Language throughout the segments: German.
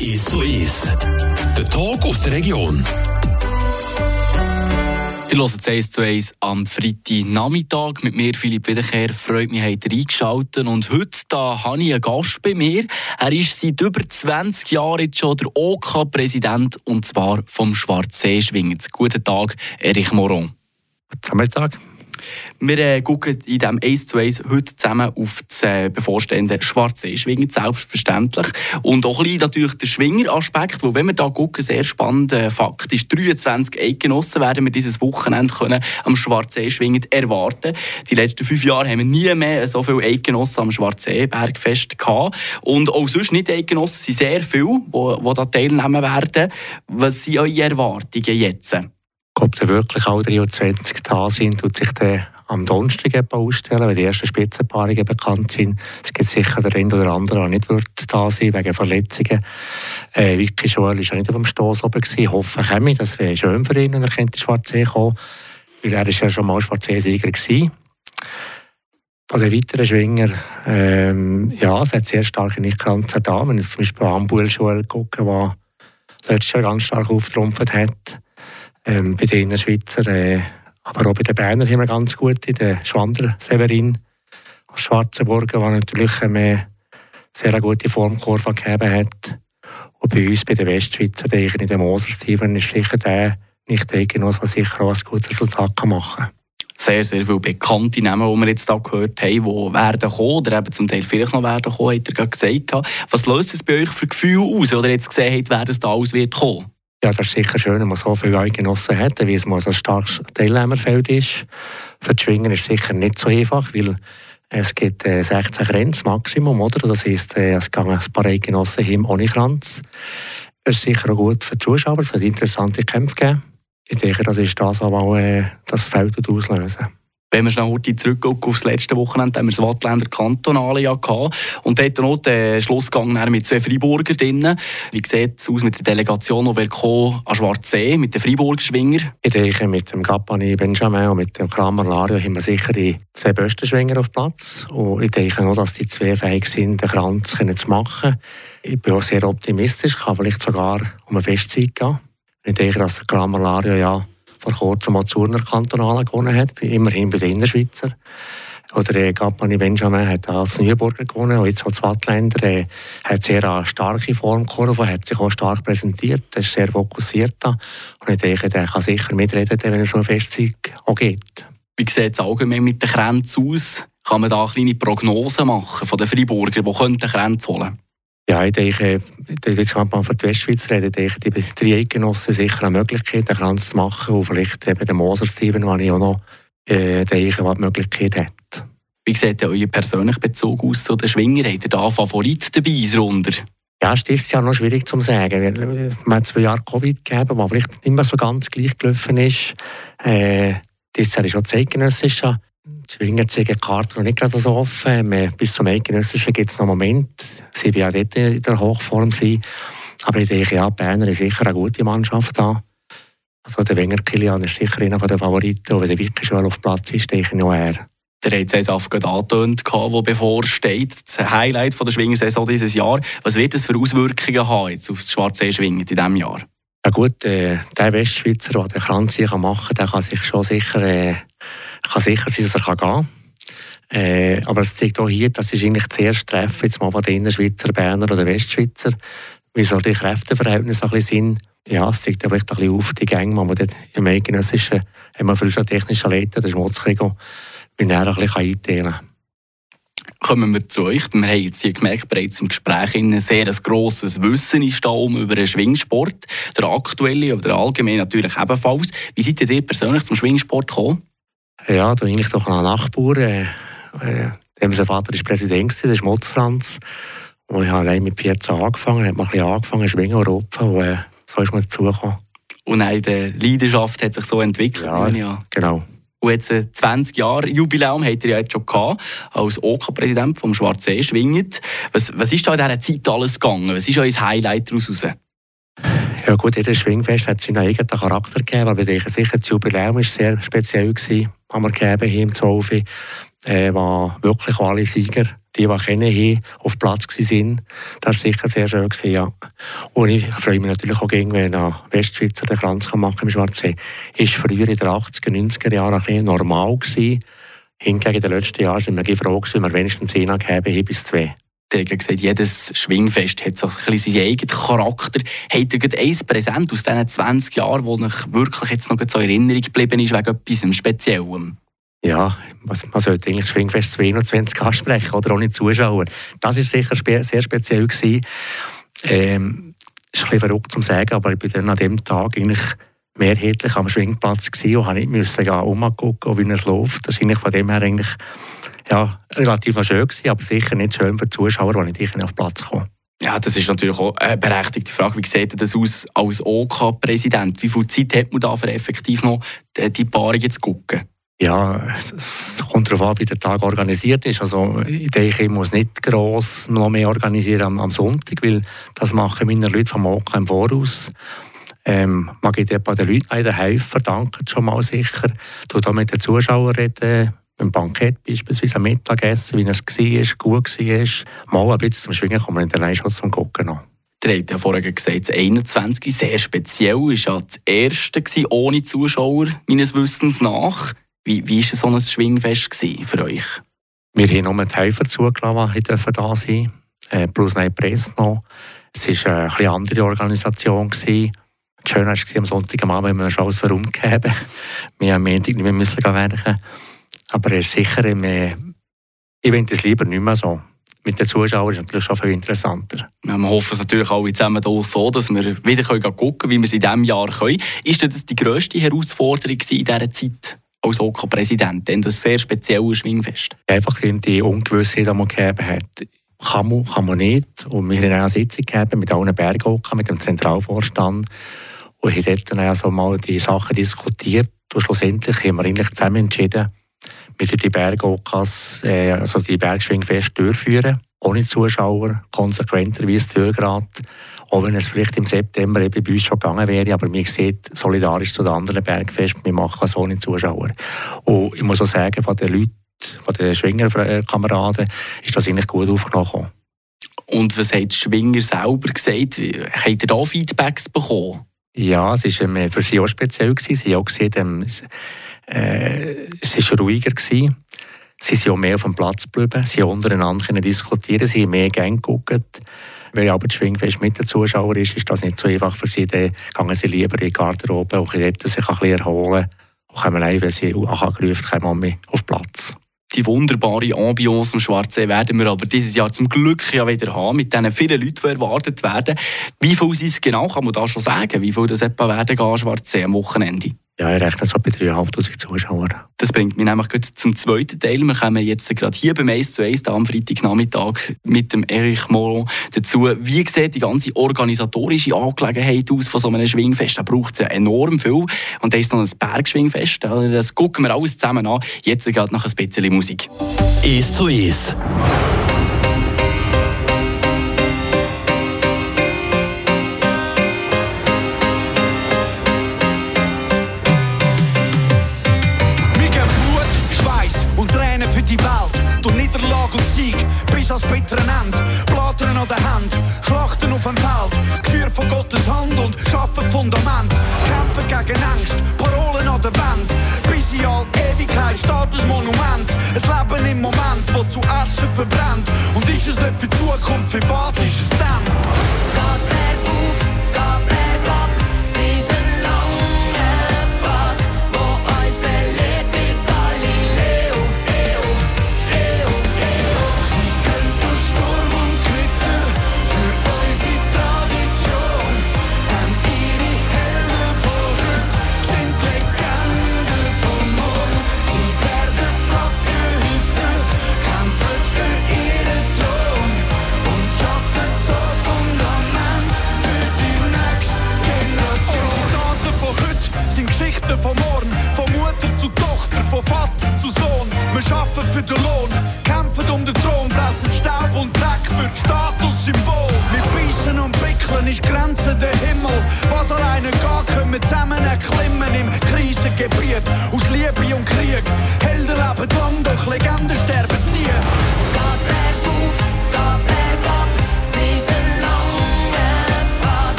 Ist so ist. Der Talk aus der Region. Ihr hört 1 zu 1 am Freitagnachmittag mit mir, Philipp Wiederkehr. Freut mich, habt ihr eingeschaltet. Und heute da habe ich einen Gast bei mir. Er ist seit über 20 Jahren jetzt schon der OK-Präsident und zwar vom Schwarzsee-Schwingers. Guten Tag, Erich Moron. Guten Mittag. Wir äh, schauen in diesem 1 zu 1 heute zusammen auf das äh, bevorstehende Schwarzsee-Schwingen, selbstverständlich. Und auch ein natürlich der Schwinger-Aspekt, wenn wir da gucken, sehr spannender äh, Fakt ist, 23 Eidgenossen werden wir dieses Wochenende können am Schwarzsee-Schwingen erwarten. Die letzten fünf Jahre haben wir nie mehr so viele Eidgenossen am Schwarzsee-Bergfest gehabt. Und auch sonst nicht Eidgenossen sind sehr viele, die da teilnehmen werden. Was sind eure Erwartungen jetzt? Ob da wirklich alle 23 da sind, tut sich der am Donnerstag ausstellen, wenn die ersten Spitzenpaarungen bekannt sind. Es gibt sicher der eine oder andere, der nicht wird da sein wegen Verletzungen. Äh, Vicky Joel war ja nicht auf dem Stoss oben. Hoffe ich das wäre schön für ihn, wenn er in Schwarzsee kommen weil er ist ja schon mal Schwarzsee-Sieger war. Bei den weiteren Schwinger, ähm, ja, es hat sehr starke Nichtgrenzen da. Wenn ich zum Beispiel Ambuel Joel gucke, der letztes Jahr ganz stark auftrumpft hat, ähm, bei den Schweizer, äh, aber auch bei den Berner haben wir ganz gute, der Schwander Severin aus Schwarzenburgen, der natürlich eine sehr gute Formkurve gegeben hat. Und bei uns, bei den Westschweizer, der in dem Moser-Steven, ist sicher der nicht der Genoss, der sicher auch ein gutes Resultat machen kann sehr, sehr viele bekannte Namen, die wir jetzt hier gehört haben, die werden kommen oder eben zum Teil vielleicht noch werden kommen, hat er gerade gesagt. Was löst es bei euch für Gefühle aus, oder jetzt gesehen habt, wer das da alles wird kommen? Ja, das ist sicher schön, wenn man so viele Eidgenossen hat, wie es mal ein starkes Teilnehmerfeld ist. Für die Schwingen ist es sicher nicht so einfach, weil es gibt äh, 16 Grenzen Maximum, oder? Das heisst, äh, es gehen ein paar Eidgenossen hin ohne Kranz. Das ist sicher auch gut für die Zuschauer, es wird interessante Kämpfe geben. Ich denke, das ist das, was äh, das Feld auslösen wenn wir schnell heute zurückgucken auf das letzte Wochenende, haben wir das Wattländer Kantonale ja gehabt. Und dort noch den Schlussgang mit zwei Freiburger drinnen. Wie sieht es aus mit der Delegation, die wir an Schwarzsee mit den Freiburger Schwinger? Ich denke, mit dem Gappani Benjamin und mit dem Kramer Lario haben wir sicher die zwei besten Schwinger auf Platz. Und ich denke noch, dass die zwei fähig sind, den Kranz zu machen. Ich bin auch sehr optimistisch, kann vielleicht sogar um eine Festzeit gehen. Ich denke, dass der Kramer Lario ja vor kurzem mal Zurner Kantonale gewonnen hat, immerhin bei den Innerschweizer. Oder äh, Gappani Benjamin hat als Neuburger gewonnen und jetzt als Wattländer äh, hat sehr eine starke Formkurve, hat sich auch stark präsentiert, er ist sehr fokussiert da. Und ich denke, der kann sicher mitreden, wenn es so eine Festzeit auch geht. Wie sieht es allgemein mit den Grenzen aus? Kann man da eine kleine Prognose machen von den Freiburger, die könnten Grenzen holen ja, ich denke, jetzt kann man von der Westschweiz reden, ich denke, die drei Genossen sicher eine Möglichkeit, einen Kranz zu machen und vielleicht eben den Moser-Steven, den ich auch noch äh, denke, was die Möglichkeit hat. Wie sieht denn euer persönlicher Bezug aus zu den Schwingern? Habt ihr da Favorit dabei darunter? Ja, es ist ja noch schwierig zu sagen. Man hat zwei Jahre Covid gegeben, was vielleicht nicht mehr so ganz gleich gelaufen ist. Äh, das Jahr ist auch zeitgenössisch die Schwingerzeige-Karte noch nicht gerade so offen. Bis zum Eidgenössischen gibt es noch einen Moment. Sie werden auch dort in der Hochform sein. Aber ich denke, ja, Berner ist sicher eine gute Mannschaft da. Also der Wenger Kilian ist sicher einer der Favoriten. Und wenn der wirklich schon auf Platz ist, denke ich noch er. Der hat es gerade angetönt, das bevorsteht. Das Highlight der Schwingersaison dieses Jahr. Was wird es für Auswirkungen haben jetzt auf das Schwarze Schwingen in diesem Jahr? Ja gut, äh, der Westschweizer, der den Kranz machen kann, der kann sich schon sicher äh, kann sicher sein, dass er gehen kann. Äh, aber es zeigt auch hier, das ist eigentlich zuerst Treffen, jetzt mal von den Innerschweizer, Berner oder Westschweizer, wie so die Kräfteverhältnisse ein bisschen sind. Ja, es zeigt aber ein bisschen auf die Gänge, die man dort im eidgenössischen, haben wir früher technischen Leiter, der Schmutzkrieg, wie er ein bisschen einteilen kann kommen wir zu euch. Wir haben jetzt hier gemerkt, bereits im Gespräch ein sehr grosses Wissen ist da um über den Schwingsport. Der aktuelle, aber der allgemeine natürlich ebenfalls. Wie seid ihr persönlich zum Schwingsport gekommen? Ja, da bin ich doch ein Nachbar. Äh, äh, sein Vater war Präsident, der Schmutz Franz. Und ich habe allein mit 14 angefangen, habe ein bisschen angefangen, schwingen rupfen. Und äh, so ist man dazugekommen. Und nein, die Leidenschaft hat sich so entwickelt. Ja, ja. genau. Und jetzt 20 äh, Jahre Jubiläum habt ihr ja jetzt schon gehabt, als OK-Präsident OK vom Schwarzsee schwingend. Was, was ist da in dieser Zeit alles gegangen? Was ist euer Highlight daraus? Ja gut, jedes Schwingfest hat seinen eigenen Charakter gegeben, aber ich denke sicher, das Jubiläum war sehr speziell, gewesen, haben wir gegeben hier im 12. Äh, war wirklich alle Sieger die, die kennen, auf Platz waren. Das war sicher sehr schön. Gewesen, ja. Und ich freue mich natürlich auch, wenn nach Westschweizer den Kranz machen im Schwarzsee. Ist früher in den 80er, 90er Jahren ein normal gewesen. Hingegen in den letzten Jahren sind wir froh wenn wir wenigstens einen gegeben bis zwei. Der hat gesagt, jedes Schwingfest hat so ein bisschen seinen eigenen Charakter. Habt ihr ein Präsent aus diesen 20 Jahren, das euch wirklich jetzt noch so in Erinnerung geblieben ist, wegen etwas Speziellem? Ja, man sollte eigentlich Schwingfest 21 ansprechen oder ohne Zuschauer. Das war sicher spe sehr speziell. Gewesen. Ähm, ist ein bisschen verrückt zu sagen, aber ich bin dann an dem Tag eigentlich mehrheitlich am Schwingplatz und musste nicht umgucken, wie es läuft. Das war eigentlich von dem her eigentlich ja, relativ schön gewesen, aber sicher nicht schön für die Zuschauer, die nicht auf den Platz kommen. Ja, das ist natürlich auch eine berechtigte Frage. Wie sieht das aus als OK-Präsident? Wie viel Zeit hat man da für effektiv noch die Paarungen zu gucken? Ja, es kommt darauf an, wie der Tag organisiert ist. Also ich denke, ich muss nicht gross noch mehr organisieren am, am Sonntag, weil das machen meine Leute vom OK im Voraus. Ähm, man gibt den Leuten den helfen, danken schon mal sicher. Du da mit den Zuschauern reden, beim Bankett beispielsweise am Mittagessen, wie es war, gut war. Mal ein bisschen zum Schwingen kommen und dann schon zum Gucken noch. Der hat ja vorher gesagt, das 21 sehr speziell, war ja das erste ohne Zuschauer, meines Wissens nach. Wie, wie war so ein Schwingfest für euch? Wir haben nur die Helfer zugelassen, die da sein äh, plus eine Presse noch. Es war eine eine andere Organisation. Gewesen. Das Schöne war am Sonntagabend, wenn wir schon alles herumgegeben Wir haben am Montag nicht mehr müssen werken. Aber es ist sicher, ich finde es lieber nicht mehr so. Mit den Zuschauern ist es natürlich schon viel interessanter. Ja, wir hoffen es natürlich alle zusammen hier so, dass wir wieder gucken können, wie wir es in diesem Jahr können. Ist das die grösste Herausforderung in dieser Zeit? als OK-Präsident, denn das sehr spezielle Schwingfest? Einfach die Ungewissheit, die man gegeben hat. Kann man, kann man nicht. Und wir haben eine Sitzung gegeben mit allen Berghockern, mit dem Zentralvorstand. Und haben dort dann also mal die Sachen diskutiert. Und schlussendlich haben wir eigentlich zusammen entschieden, wir die Berghockers, äh, also die Bergschwingfest durchführen. Ohne Zuschauer, konsequenterweise durchgerät. Auch wenn es vielleicht im September eben bei uns schon gegangen wäre, aber wir sehen solidarisch zu den anderen Bergfesten, wir machen so ohne Zuschauer. Und ich muss auch sagen, von den Leuten, von den Schwingerkameraden, ist das eigentlich gut aufgenommen. Und was hat Schwinger selber gesagt? Habt ihr da Feedbacks bekommen? Ja, es war für sie auch speziell. Sie haben auch gesehen, ähm, äh, es war ruhiger. Gewesen. Sie sind auch mehr auf dem Platz geblieben, sie haben untereinander diskutieren, sie haben mehr Gänge geguckt. Wenn aber das Schwingfest mit den Zuschauern ist, ist das nicht so einfach für sie. Dann gehen sie lieber in die Garderobe und retten sich ein bisschen erholen. Und kommen ein, wenn sie angerufen kommen auf Platz. Die wunderbare Ambiance am Schwarzsee werden wir aber dieses Jahr zum Glück ja wieder haben, mit diesen vielen Leuten, die erwartet werden. Wie viel sind es genau, kann man da schon sagen? Wie viel das etwa werden gehen, Schwarzsee am Wochenende? Ja, ich rechne so bei 3'500 Zuschauern. Das bringt mich nämlich zum zweiten Teil. Wir kommen jetzt gerade hier beim 1 zu 1 am Freitagnachmittag mit dem Erich Moron dazu. Wie sieht die ganze organisatorische Angelegenheit aus von so einem Schwingfest? Da braucht es ja enorm viel. Und da ist noch ein Bergschwingfest. Das gucken wir alles zusammen an. Jetzt geht noch ein bisschen Musik. 1 zu 1 Ende. Blattern an der Hand, Schlachten auf dem Feld, geführt von Gottes Hand und schaffen Fundament. Kämpfen gegen Angst, Parolen an der Wand. Bis in all Ewigkeit steht das Monument. Ein Leben im Moment, wo zu Asche verbrennt. Und ist es nicht für die Zukunft, für was ist es dann?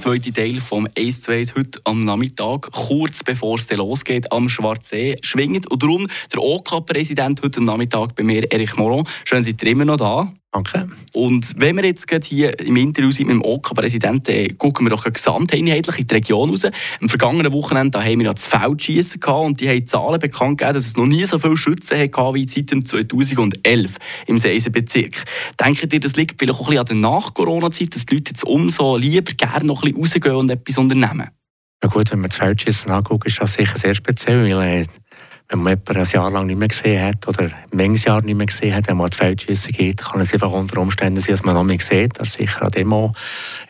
Zweite Teil vom Ace to Ace heute am Nachmittag, kurz bevor es losgeht am Schwarzsee schwingend. Und darum der OK-Präsident heute am Nachmittag bei mir, Erich Moron. Schön, seid ihr immer noch da. Danke. Und wenn wir jetzt gerade hier im Interview sind mit dem OK-Präsidenten, gucken wir doch gesamteinheitlich in die Region raus. Am vergangenen Wochenende haben wir ja das Feldschießen gehabt und die haben Zahlen bekannt gegeben, dass es noch nie so viele Schützen hatte wie seit 2011 im Seisenbezirk. Denkt ihr, das liegt vielleicht auch ein bisschen an der Nach-Corona-Zeit, dass die Leute jetzt umso lieber gerne noch ein bisschen rausgehen und etwas unternehmen? Ja gut, wenn man das Feldschießen anguckt, ist das sicher sehr speziell, weil äh, wenn man jemanden ein Jahr lang nicht mehr gesehen hat oder ein Jahr nicht mehr gesehen hat, wenn man ans Feldschießen geht, kann es einfach unter Umständen sein, dass man noch mehr sieht. Das ist sicher eine Demo.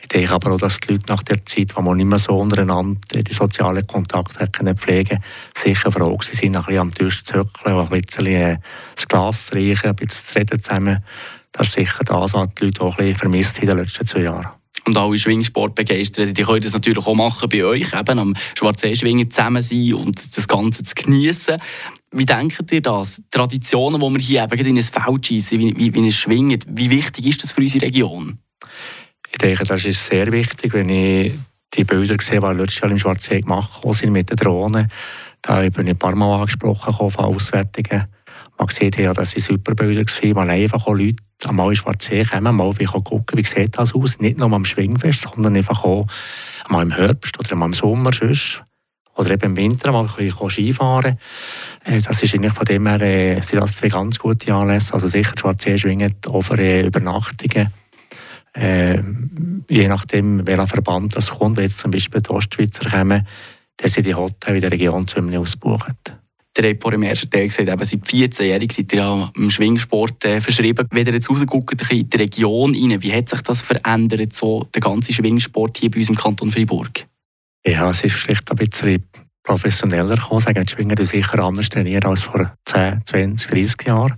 Ich denke aber auch, dass die Leute nach der Zeit, wo man nicht mehr so untereinander die sozialen Kontakte können pflegen sicher froh sind, ein bisschen am Tisch zu zirkeln, ein bisschen äh, das Glas zu reichen, ein bisschen zu reden zusammen. Das ist sicher das, was die Leute auch ein bisschen vermisst in den letzten zwei Jahren und alle Schwingsport begeistert, die können das natürlich auch machen bei euch, eben am Schwarzsee-Schwingen zusammen sein und das Ganze zu genießen. Wie denkt ihr das? Traditionen, die wir hier eben in ein Feld schießen, wie, wie, wie es schwingt, wie wichtig ist das für unsere Region? Ich denke, das ist sehr wichtig, wenn ich die Bilder sehe, die letztes Jahr im Schwarzsee gemacht sind mit den Drohnen. Da bin ich ein paar Mal angesprochen von Auswertungen. Man sieht ja, dass es super Bilder waren, weil einfach auch Leute einmal in Schwarzsee kommen, mal gucken, wie sieht das aus. Nicht nur am Schwingfest, sondern einfach auch mal im Herbst oder mal im Sommer sonst. Oder eben im Winter mal Skifahren. Äh, das ist eigentlich von dem her, äh, sind das zwei ganz gute Anlässe. Also sicher Schwarzsee schwingen auch für äh, Übernachtungen. Äh, je nachdem, welcher Verband das kommt, wenn jetzt zum Beispiel die Ostschweizer kommen, dann sind die Hotels in der Region ziemlich ausgebucht. Der habt vorhin im ersten Teil gesagt, eben seit 14-jährig seid ihr ja im Schwingsport äh, verschrieben. Wenn ihr jetzt rausguckt in die Region rein, wie hat sich das verändert, so der ganze Schwingsport hier bei uns im Kanton Freiburg? Ja, es ist vielleicht ein bisschen professioneller gekommen. Sagen, die Schwinger sicher anders trainieren als vor 10, 20, 30 Jahren.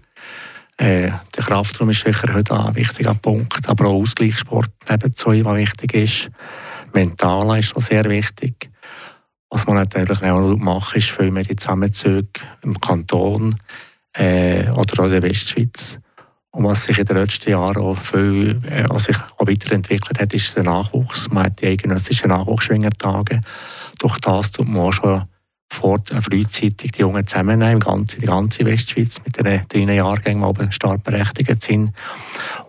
Äh, der Kraftraum ist sicher heute ein wichtiger Punkt, aber auch Ausgleichssport nebenzu, was wichtig ist. Mental ist auch sehr wichtig. Was man natürlich auch macht, ist viel mehr die Zusammenzüge im Kanton äh, oder auch in der Westschweiz. Und was sich in den letzten Jahren auch viel äh, sich auch weiterentwickelt hat, ist der Nachwuchs. Man hat die eidgenössischen Nachwuchsschwingertage. Durch das tut man auch schon vor, äh, frühzeitig die Jungen zusammennehmen, die ganze, Westschweiz mit den drei Jahrgängen, die oben stark berechtigt sind.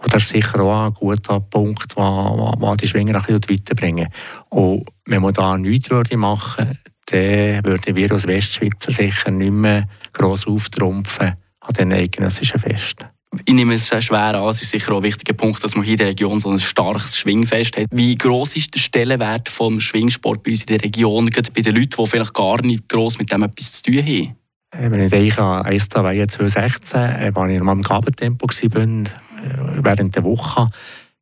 Und das ist sicher auch ein guter Punkt, der die Schwinger ein bisschen weiterbringen. Und wenn man da nichts würde machen würde, dann würden wir als Westschweizer sicher nicht mehr gross auftrumpfen an den eidgenössischen Festen. Ich nehme es schwer an, es ist sicher auch ein wichtiger Punkt, dass man hier in der Region so ein starkes Schwingfest hat. Wie gross ist der Stellenwert vom Schwingsport bei uns in der Region, gerade bei den Leuten, die vielleicht gar nicht gross mit dem etwas zu tun haben? Äh, wenn ich denke an 1. 2016, als ich meinem Gabentempo war, äh, während der Woche,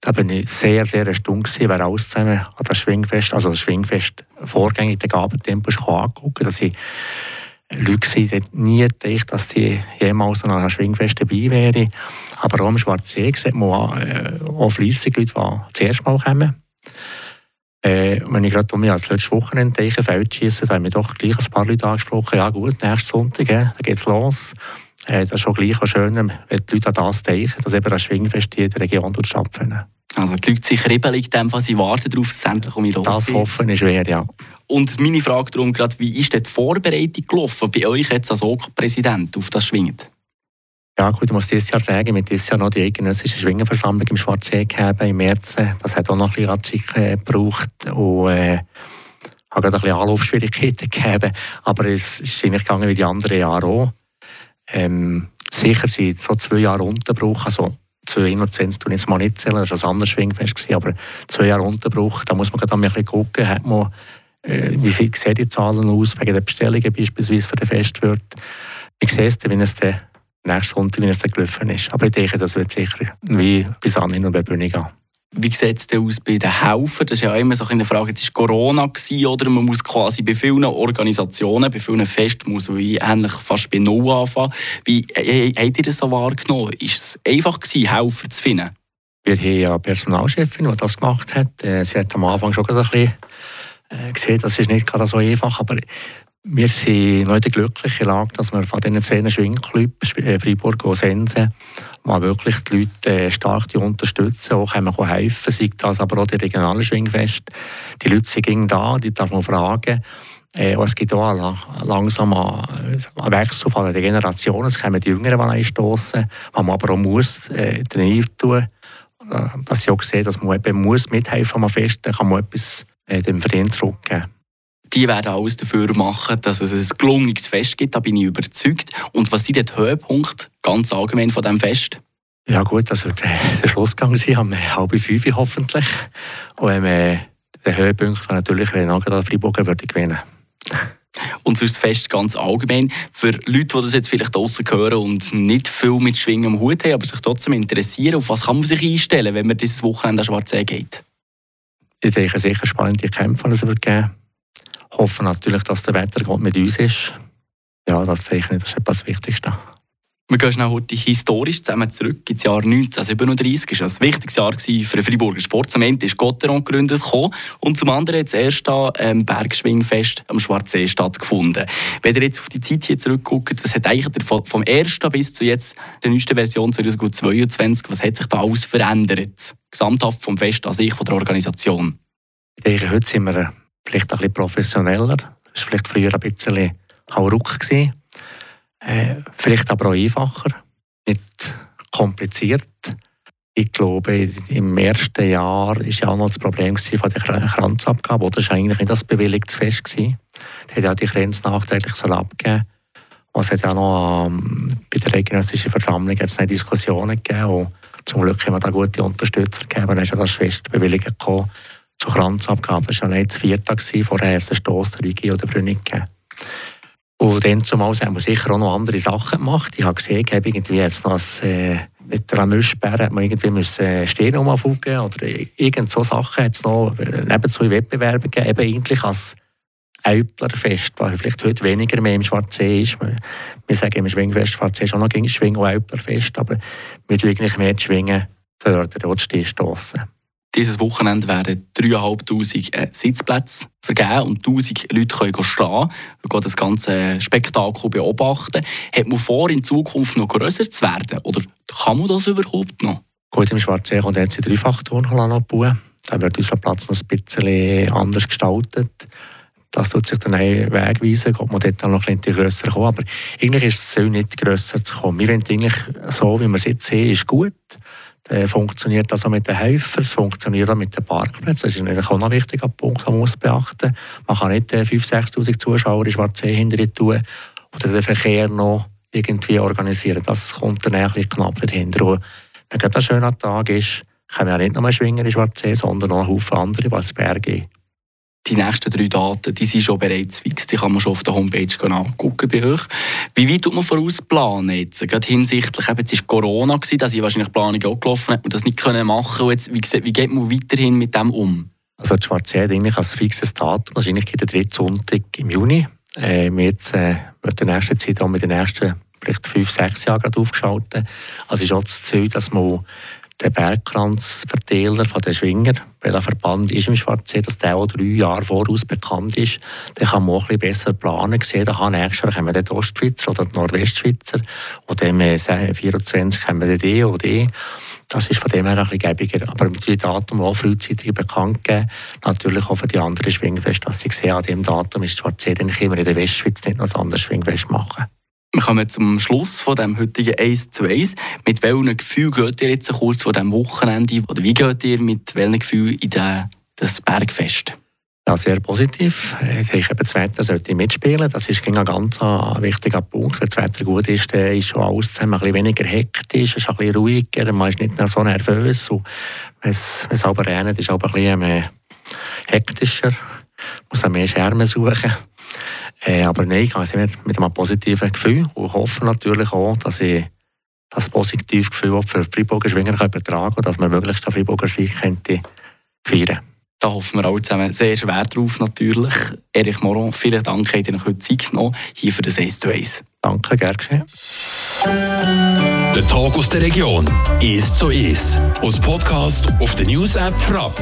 da bin ich sehr, sehr erstaunt gewesen, wer alles zusammen an das Schwingfest, also das Schwingfest vorgängig den Gabentempo angucken, dass Leute waren, nie gedacht, dass sie jemals an einem Schwingfest dabei wären. Aber auch im Schwarzsee sieht man äh, auch fleissig Leute, die zuerst mal kommen. Äh, wenn ich gerade um mich als letztes Wochenende denke, Feldschießen, da haben wir doch gleich ein paar Leute angesprochen. Ja gut, nächsten Sonntag, äh, da geht's los. Äh, das ist schon gleich auch schön, wenn die Leute an das denken, dass eben das Schwingfest in der Region stattfindet. Also die Leute sind kribbelig, sie warten darauf, dass es endlich um mich losgeht. Das hoffen ist schwer, ja. Und meine Frage darum gerade, wie ist die Vorbereitung gelaufen bei euch jetzt als OK-Präsident auf das Schwingen? Ja gut, ich muss dieses Jahr sagen, mit dieses Jahr noch die eidgenössische Schwingenversammlung im Schwarzsee gegeben, im März. Das hat auch noch ein bisschen äh, gebraucht und äh, hat gerade ein bisschen Anlaufschwierigkeiten gegeben. Aber es ist eigentlich gegangen wie die anderen Jahre auch. Ähm, sicher sind so zwei Jahre Unterbruch, also zwei Innozenz tun jetzt mal nicht zählen, das war ein anderes Schwingfest, aber zwei Jahre Unterbruch, da muss man gerade ein bisschen gucken, hat man, äh, wie sehen die Zahlen aus, wegen der Bestellungen beispielsweise für den Festwirt. Wie siehst du, wenn es der nächsten Sonntag, wenn es dann gelaufen ist. Aber ich denke, das wird sicher wie bis anhin und bei Bühne gehen. Wie sieht es denn aus bei den Helfern? Das ist ja immer so eine Frage, jetzt war Corona oder man muss quasi bei vielen Organisationen, bei vielen Festen, muss man ähnlich fast bei Null anfangen. Wie äh, habt ihr das so wahrgenommen? Ist es einfach gewesen, Helfer zu finden? Wir haben ja eine Personalchefin, die das gemacht hat. Äh, sie hat am Anfang schon ein bisschen äh, gesehen, das ist nicht gerade so einfach, aber Wir sind noch in der glücklichen Lage, dass wir von diesen zwei Schwingclubs, äh, Freiburg und Sense, mal wirklich die Leute äh, stark unterstützen, auch können helfen, sei das aber auch die regionalen Schwingfest. Die Leute sind da, die darf man fragen. Äh, es gibt auch langsam einen Wechsel von den Generationen. Es kommen die Jüngeren, einstoßen, was man aber auch muss äh, trainieren tun. Dass ich auch sehe, dass man eben muss mithelfen muss, dann kann man etwas äh, dem Verein zurückgeben die werden alles dafür machen, dass es ein gelungenes Fest gibt, da bin ich überzeugt. Und was sind die Höhepunkte ganz allgemein von diesem Fest? Ja gut, also der, der Schlussgang sie haben halb fünf hoffentlich. Und ähm, der Höhepunkt war natürlich, wenn Agatha Freiburger würde gewinnen und sonst Fest ganz allgemein. Für Leute, die das jetzt vielleicht draußen hören und nicht viel mit Schwingen am Hut haben, aber sich trotzdem interessieren, auf was kann man sich einstellen, wenn man dieses Wochenende an Schwarzsee geht? Ich denke, sicher spannende Kämpfe, die es wird geben hoffen natürlich, dass der Wettergott mit uns ist. Ja, das zeichne das ist etwas das Wichtigste. Wir gehen schnell heute historisch zusammen zurück ins Jahr 1937. Das war ein wichtiges Jahr für den Freiburger Sport. Zum einen ist Gotteron gegründet und zum anderen hat das erste ähm, Bergschwingfest am Schwarzsee stattgefunden. Wenn ihr jetzt auf die Zeit hier zurückguckt, was hat eigentlich vom ersten bis zu jetzt der neuesten Version 2022, was hat sich da alles verändert? Gesamthaft vom Fest an sich, von der Organisation? Ich denke, heute sind wir vielleicht ein bisschen professioneller. Das war vielleicht früher ein bisschen Hauruck. Äh, vielleicht aber auch einfacher, nicht kompliziert. Ich glaube, im ersten Jahr war ja auch noch das Problem von der Kranzabgabe. Das war eigentlich nicht das bewilligtes Fest. Die hat ja die Grenze nachträglich abgegeben. Und es hat ja noch ähm, bei der Eidgenössischen Versammlung jetzt Diskussionen gegeben. Und zum Glück haben wir da gute Unterstützer gegeben. Dann ist ja das Fest bewilligt gekommen zur Kranzabgabe. Das war nicht das vierte, vorher es den Stoss, der Rigi oder gegeben. Und dann zumal haben wir sicher auch noch andere Sachen gemacht. Ich habe gesehen, ich habe irgendwie jetzt noch ein, äh, mit der Mischbär hat man irgendwie müssen äh, Stehen umfugen oder irgend so Sachen hat es noch äh, nebenzu Wettbewerbe gegeben, eben eigentlich als Äuplerfest, was vielleicht heute weniger mehr im Schwarzsee ist. Wir sagen im Schwingfest, Schwarzsee ist auch noch gegen Schwing- und Äuplerfest, aber wir tun eigentlich mehr die Schwingen fördern und stossen. Dieses Wochenende werden 3'500 äh, Sitzplätze vergeben und 1000 Leute können stehen und das ganze Spektakel beobachten. Hat man vor, in Zukunft noch grösser zu werden? Oder kann man das überhaupt noch? Gut, im Schwarzsee kommt jetzt die Dreifachturhalle bauen. Da wird unser Platz noch ein bisschen anders gestaltet. Das tut sich dann einen Weg weisen, ob man dort noch ein bisschen grösser kommen. Aber eigentlich ist es nicht grösser zu kommen. Wir wollen eigentlich so, wie wir es jetzt sehen, ist gut. Äh, funktioniert das auch mit den Helfern, es funktioniert auch mit den Parkplätzen. Das ist natürlich auch noch ein wichtiger Punkt, den man muss beachten Man kann nicht äh, 5'000, 6'000 Zuschauer in Schwarzsee hinter tun oder den Verkehr noch irgendwie organisieren. Das kommt dann bisschen knapp dahinter. Und wenn gerade ein schöner Tag ist, können wir ja nicht nur Schwinger in Schwarzsee, sondern auch ein Haufen andere, es Berge die nächsten drei Daten, die sind schon bereits fix. Die kann man schon auf der Homepage angucken bei euch. Wie weit tut man vorausplanen jetzt? Gerade hinsichtlich, eben, jetzt war Corona, da sind wahrscheinlich Planungen auch gelaufen und das nicht können machen. Und jetzt, wie, wie geht man weiterhin mit dem um? Also die Schwarze hat eigentlich als fixes Datum, wahrscheinlich geht der dritte Sonntag im Juni. Äh, wir jetzt, äh, in der nächsten Zeit auch mit den nächsten vielleicht fünf, sechs Jahren aufgeschaltet. Also ist auch das Ziel, dass man der Bergkranzverteiler von den Schwinger, weil ein Verband ist im Schwarzsee, dass der auch drei Jahre voraus bekannt ist, dann kann man auch ein bisschen besser planen. Sehen, da nächstes Jahr kommen die Ostschweizer oder die Nordwestschweizer und dann 24 kommen die D oder D. Das ist von dem her ein bisschen gäbiger. Aber dem Datum auch frühzeitig bekannt gegeben. Natürlich auch für die anderen Schwingfeste, dass sie sehen, an diesem Datum ist Schwarzsee dann immer in der Westschweiz nicht noch ein anderes Schwingfest machen. Wir kommen zum Schluss von dem heutigen 1 zu 1. Mit welchem Gefühl geht ihr jetzt kurz vor dem Wochenende? Oder wie geht ihr mit welchem Gefühl in das Bergfest? Ja, sehr positiv. Ich denke, das Wetter sollte mitspielen. Das ist ein ganz wichtiger Punkt. Wenn das Wetter gut ist, dann ist schon alles zusammen ein bisschen weniger hektisch, ist ein bisschen ruhiger, man ist nicht mehr so nervös. Und wenn es, wenn es aber regnet, ist es ein bisschen mehr hektischer. Man muss auch mehr Schermen suchen. Äh, aber nein, ich gehe mit einem positiven Gefühl und hoffe natürlich auch, dass ich das positive Gefühl auch für Freiburger Schwinger übertragen kann, dass man möglichst den Freiburger Sieg könnte feiern da hoffen wir alle zusammen sehr schwer drauf natürlich. Erich Moron, vielen Dank, dass ihr euch heute Zeit genommen hier für das 1 zu 1. Danke, gerne geschehen. Der Tag aus der Region ist so ist. Aus Podcast auf der News App Frapp.